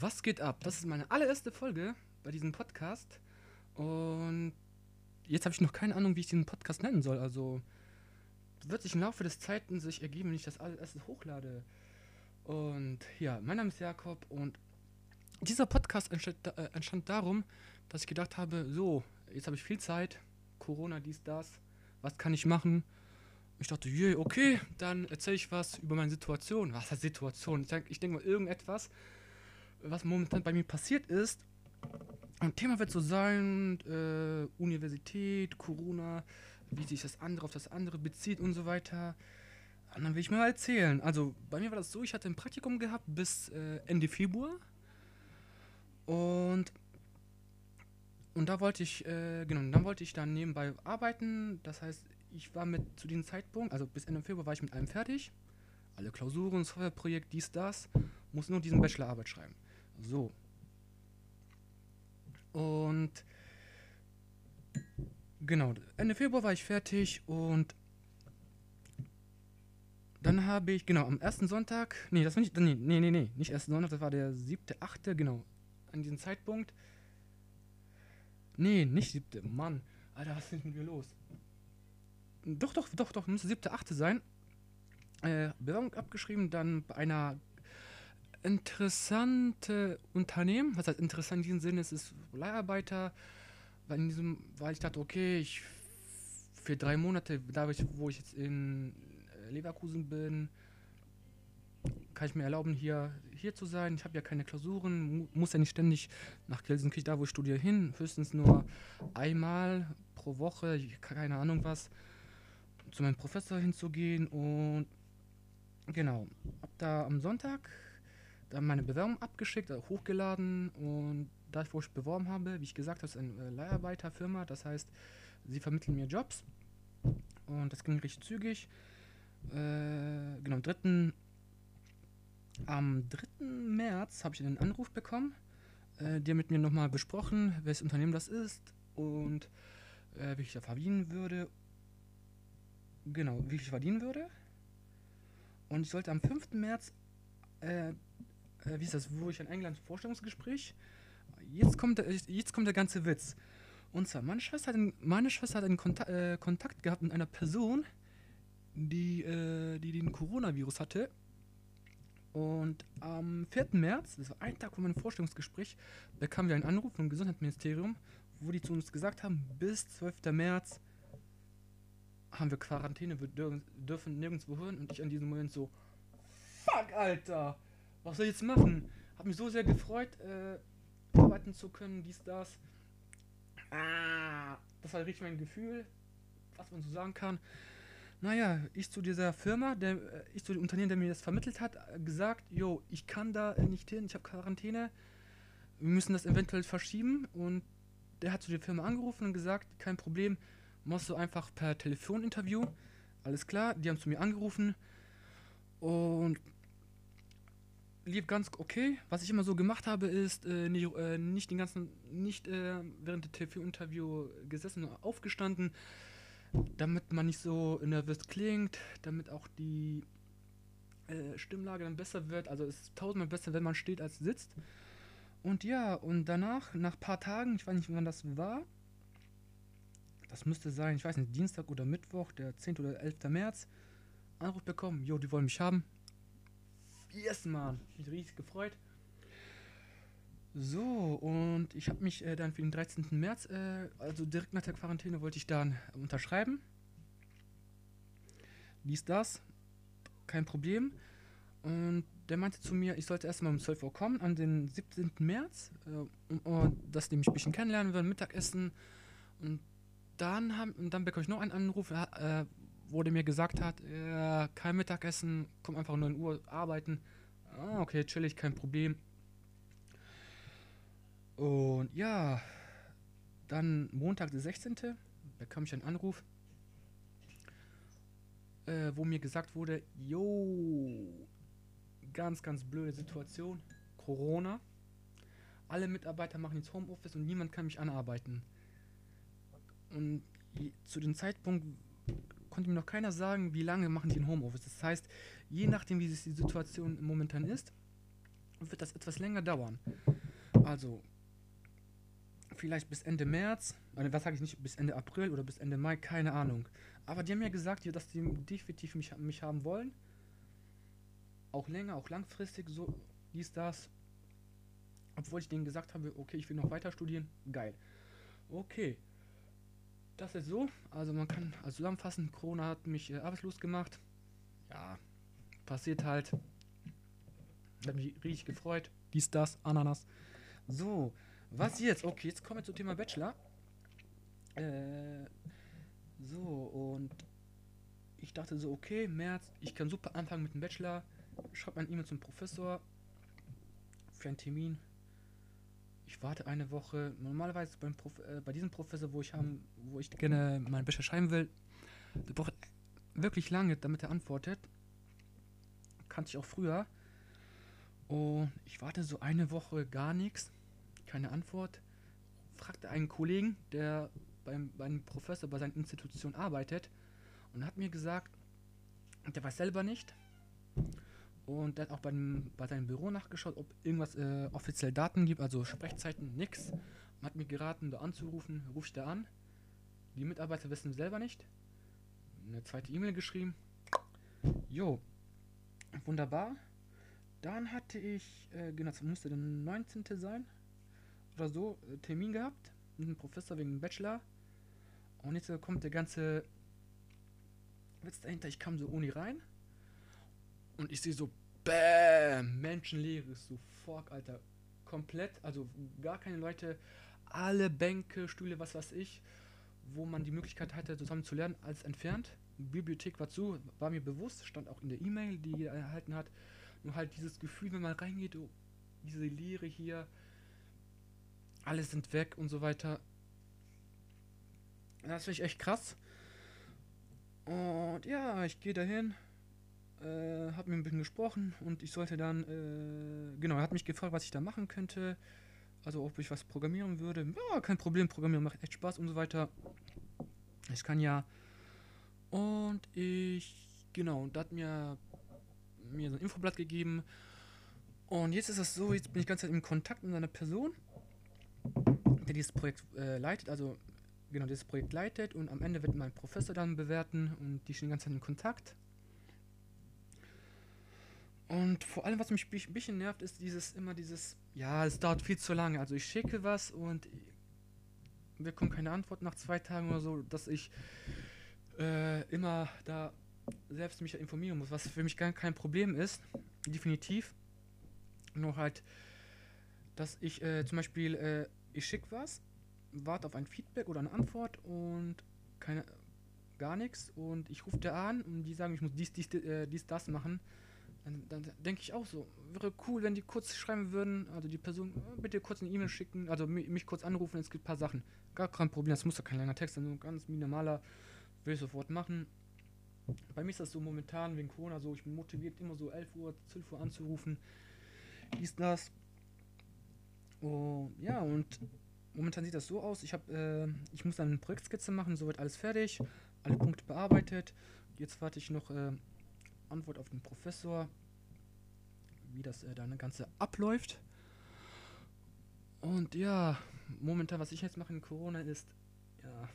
Was geht ab? Das ist meine allererste Folge bei diesem Podcast. Und jetzt habe ich noch keine Ahnung, wie ich diesen Podcast nennen soll. Also wird sich im Laufe des Zeiten sich ergeben, wenn ich das alles hochlade. Und ja, mein Name ist Jakob und dieser Podcast entstand, äh, entstand darum, dass ich gedacht habe, so, jetzt habe ich viel Zeit, Corona, dies, das, was kann ich machen? Ich dachte, je, okay, dann erzähle ich was über meine Situation. Was heißt Situation? Ich denke denk mal irgendetwas, was momentan bei mir passiert ist. Und Thema wird so sein, äh, Universität, Corona, wie sich das andere auf das andere bezieht und so weiter. Und dann will ich mir mal erzählen. Also bei mir war das so, ich hatte ein Praktikum gehabt bis äh, Ende Februar. Und, und da wollte ich, äh, genau, dann wollte ich dann nebenbei arbeiten. Das heißt, ich war mit zu diesem Zeitpunkt, also bis Ende Februar war ich mit allem fertig. Alle Klausuren, Softwareprojekt, dies, das. Muss nur diesen Bachelorarbeit schreiben. So. Und genau, Ende Februar war ich fertig und dann habe ich, genau, am ersten Sonntag, nee, das war nicht, nee, nee, nee, nicht ersten Sonntag, das war der siebte, achte, genau, an diesem Zeitpunkt. Nee, nicht siebte, Mann, Alter, was ist denn hier los? Doch, doch, doch, doch, müsste siebte, achte sein. Äh, Bewerbung abgeschrieben, dann bei einer interessante Unternehmen. Was heißt interessant in diesem Sinne? Es ist Leiharbeiter. Weil, in diesem, weil ich dachte, okay, ich für drei Monate, da wo ich jetzt in äh, Leverkusen bin, kann ich mir erlauben, hier, hier zu sein. Ich habe ja keine Klausuren, mu muss ja nicht ständig nach Gelsenkirchen, da wo ich studiere, hin. Höchstens nur einmal pro Woche, keine Ahnung was, zu meinem Professor hinzugehen. Und genau, ab da am Sonntag dann meine Bewerbung abgeschickt, also hochgeladen und da wo ich beworben habe, wie ich gesagt habe, ist eine äh, Leiharbeiterfirma, das heißt, sie vermitteln mir Jobs und das ging richtig zügig. Äh, genau, am 3. Am 3. März habe ich einen Anruf bekommen, äh, der mit mir nochmal besprochen, welches Unternehmen das ist und äh, wie ich da verdienen würde. Genau, wie ich verdienen würde. Und ich sollte am 5. März äh, äh, wie ist das, wo ich in England Vorstellungsgespräch. Jetzt kommt, der, jetzt kommt der ganze Witz. Und zwar, meine Schwester hat einen, meine Schwester hat einen Konta äh, Kontakt gehabt mit einer Person, die, äh, die den Coronavirus hatte. Und am 4. März, das war ein Tag vor meinem Vorstellungsgespräch, bekamen wir einen Anruf vom Gesundheitsministerium, wo die zu uns gesagt haben, bis 12. März haben wir Quarantäne, wir dürfen nirgendwo hören. Und ich an diesem Moment so, fuck, Alter! Was soll ich jetzt machen? Hab mich so sehr gefreut, äh, arbeiten zu können, dies, das. Ah, das war richtig mein Gefühl, was man so sagen kann. Naja, ich zu dieser Firma, der, äh, ich zu dem Unternehmen, der mir das vermittelt hat, äh, gesagt, jo, ich kann da äh, nicht hin, ich habe Quarantäne, wir müssen das eventuell verschieben. Und der hat zu der Firma angerufen und gesagt, kein Problem, machst du einfach per Telefoninterview. Alles klar, die haben zu mir angerufen und lief ganz okay. Was ich immer so gemacht habe, ist äh, nicht, äh, nicht den ganzen, nicht äh, während der TV-Interview gesessen und aufgestanden, damit man nicht so nervös klingt, damit auch die äh, Stimmlage dann besser wird. Also es ist tausendmal besser, wenn man steht als sitzt. Und ja, und danach, nach ein paar Tagen, ich weiß nicht, wann das war, das müsste sein, ich weiß nicht, Dienstag oder Mittwoch, der 10. oder 11. März, Anruf bekommen, jo, die wollen mich haben Yes, Mann. Ich mich riesig gefreut. So, und ich habe mich äh, dann für den 13. März, äh, also direkt nach der Quarantäne, wollte ich dann unterschreiben. Dies, das. Kein Problem. Und der meinte zu mir, ich sollte erstmal um 12 Uhr kommen, an den 17. März, äh, um, um, dass die mich ein bisschen kennenlernen würden, Mittagessen. Und dann, haben, und dann bekomme ich noch einen Anruf, äh, der mir gesagt hat, äh, kein Mittagessen, komm einfach um 9 Uhr arbeiten. Ah, okay, chillig, kein Problem. Und ja, dann Montag, der 16. bekam ich einen Anruf, äh, wo mir gesagt wurde, jo, ganz, ganz blöde Situation, Corona. Alle Mitarbeiter machen jetzt Homeoffice und niemand kann mich anarbeiten. Und zu dem Zeitpunkt konnte mir noch keiner sagen, wie lange machen die ein Homeoffice. Das heißt, je nachdem, wie die Situation momentan ist, wird das etwas länger dauern. Also, vielleicht bis Ende März, äh, was sage ich nicht, bis Ende April oder bis Ende Mai, keine Ahnung. Aber die haben mir gesagt, dass die definitiv mich, mich haben wollen. Auch länger, auch langfristig, so dies, das. Obwohl ich denen gesagt habe, okay, ich will noch weiter studieren. Geil. Okay. Das ist so. Also man kann also zusammenfassen, Corona hat mich äh, arbeitslos gemacht. Ja, passiert halt. Hat mich richtig gefreut. Dies, das, Ananas. So, was jetzt? Okay, jetzt kommen wir zum Thema Bachelor. Äh, so, und ich dachte so, okay, März, ich kann super anfangen mit dem Bachelor. Schreibe ein E-Mail zum Professor für einen Termin. Ich warte eine Woche. Normalerweise beim Prof äh, bei diesem Professor, wo ich haben, wo ich gerne meinen Bachelor schreiben will, der braucht wirklich lange, damit er antwortet. Kannte ich auch früher. Und ich warte so eine Woche gar nichts. Keine Antwort. Fragte einen Kollegen, der beim, beim Professor bei seiner Institution arbeitet und hat mir gesagt, der weiß selber nicht. Und der hat auch beim, bei seinem Büro nachgeschaut, ob irgendwas äh, offiziell Daten gibt, also Sprechzeiten, nix. Und hat mir geraten, da anzurufen, ruf ich da an. Die Mitarbeiter wissen selber nicht. Eine zweite E-Mail geschrieben. Jo, wunderbar. Dann hatte ich, äh, genau, das musste der 19. sein oder so, äh, Termin gehabt mit einem Professor wegen dem Bachelor. Und jetzt kommt der ganze Witz dahinter. Ich kam so Uni rein und ich sehe so, bäm, menschenleeres, so fuck, Alter. Komplett, also gar keine Leute, alle Bänke, Stühle, was weiß ich, wo man die Möglichkeit hatte, zusammen zu lernen, als entfernt. Bibliothek war zu, war mir bewusst, stand auch in der E-Mail, die er erhalten hat. Nur halt dieses Gefühl, wenn man reingeht, oh, diese Leere hier, alle sind weg und so weiter. Das finde ich echt krass. Und ja, ich gehe dahin, äh, habe mir ein bisschen gesprochen und ich sollte dann, äh, genau, er hat mich gefragt, was ich da machen könnte. Also ob ich was programmieren würde. Ja, kein Problem, Programmieren macht echt Spaß und so weiter. Ich kann ja. Und ich, genau, und da hat mir, mir so ein Infoblatt gegeben. Und jetzt ist es so, jetzt bin ich ganz in Kontakt mit einer Person, der dieses Projekt äh, leitet. Also genau dieses Projekt leitet und am Ende wird mein Professor dann bewerten und die stehen die ganze Zeit in Kontakt. Und vor allem, was mich ein bisschen nervt, ist dieses immer dieses, ja, es dauert viel zu lange. Also ich schicke was und wir bekommen keine Antwort nach zwei Tagen oder so, dass ich äh, immer da selbst mich informieren muss, was für mich gar kein Problem ist, definitiv. Nur halt, dass ich äh, zum Beispiel, äh, ich schicke was warte auf ein Feedback oder eine Antwort und keine, gar nichts. Und ich rufe da an und die sagen, ich muss dies, dies, äh, dies das machen. Dann, dann denke ich auch so, wäre cool, wenn die kurz schreiben würden, also die Person, bitte kurz eine E-Mail schicken, also mich, mich, kurz anrufen, es gibt ein paar Sachen. Gar kein Problem, das muss doch kein langer Text sein, so ganz minimaler, will ich sofort machen. Bei mir ist das so momentan wegen Corona so, ich bin motiviert, immer so 11 Uhr, 12 Uhr anzurufen. Dies, das. Oh, ja, und momentan sieht das so aus, ich, hab, äh, ich muss dann eine Projektskizze machen, soweit alles fertig, alle Punkte bearbeitet. Jetzt warte ich noch äh, Antwort auf den Professor, wie das äh, dann Ganze abläuft. Und ja, momentan, was ich jetzt mache in Corona ist, ja,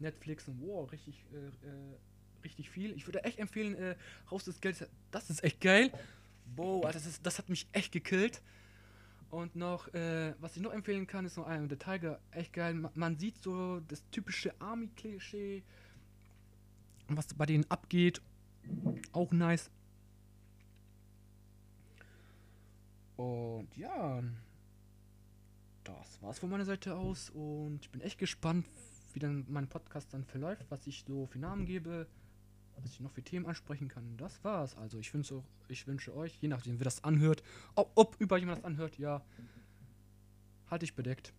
Netflix und wow, richtig, äh, äh, richtig viel. Ich würde echt empfehlen, äh, Haus des Geldes, das ist echt geil. Boah, das, ist, das hat mich echt gekillt. Und noch, äh, was ich noch empfehlen kann, ist noch ein The Tiger. Echt geil. Man, man sieht so das typische Army-Klischee, was bei denen abgeht. Auch nice. Und ja, das war's von meiner Seite aus. Und ich bin echt gespannt, wie dann mein Podcast dann verläuft, was ich so für Namen gebe was ich noch für Themen ansprechen kann. Das war's. Also ich wünsche, ich wünsche euch, je nachdem wer das anhört, ob, ob über jemand das anhört, ja, halte ich bedeckt.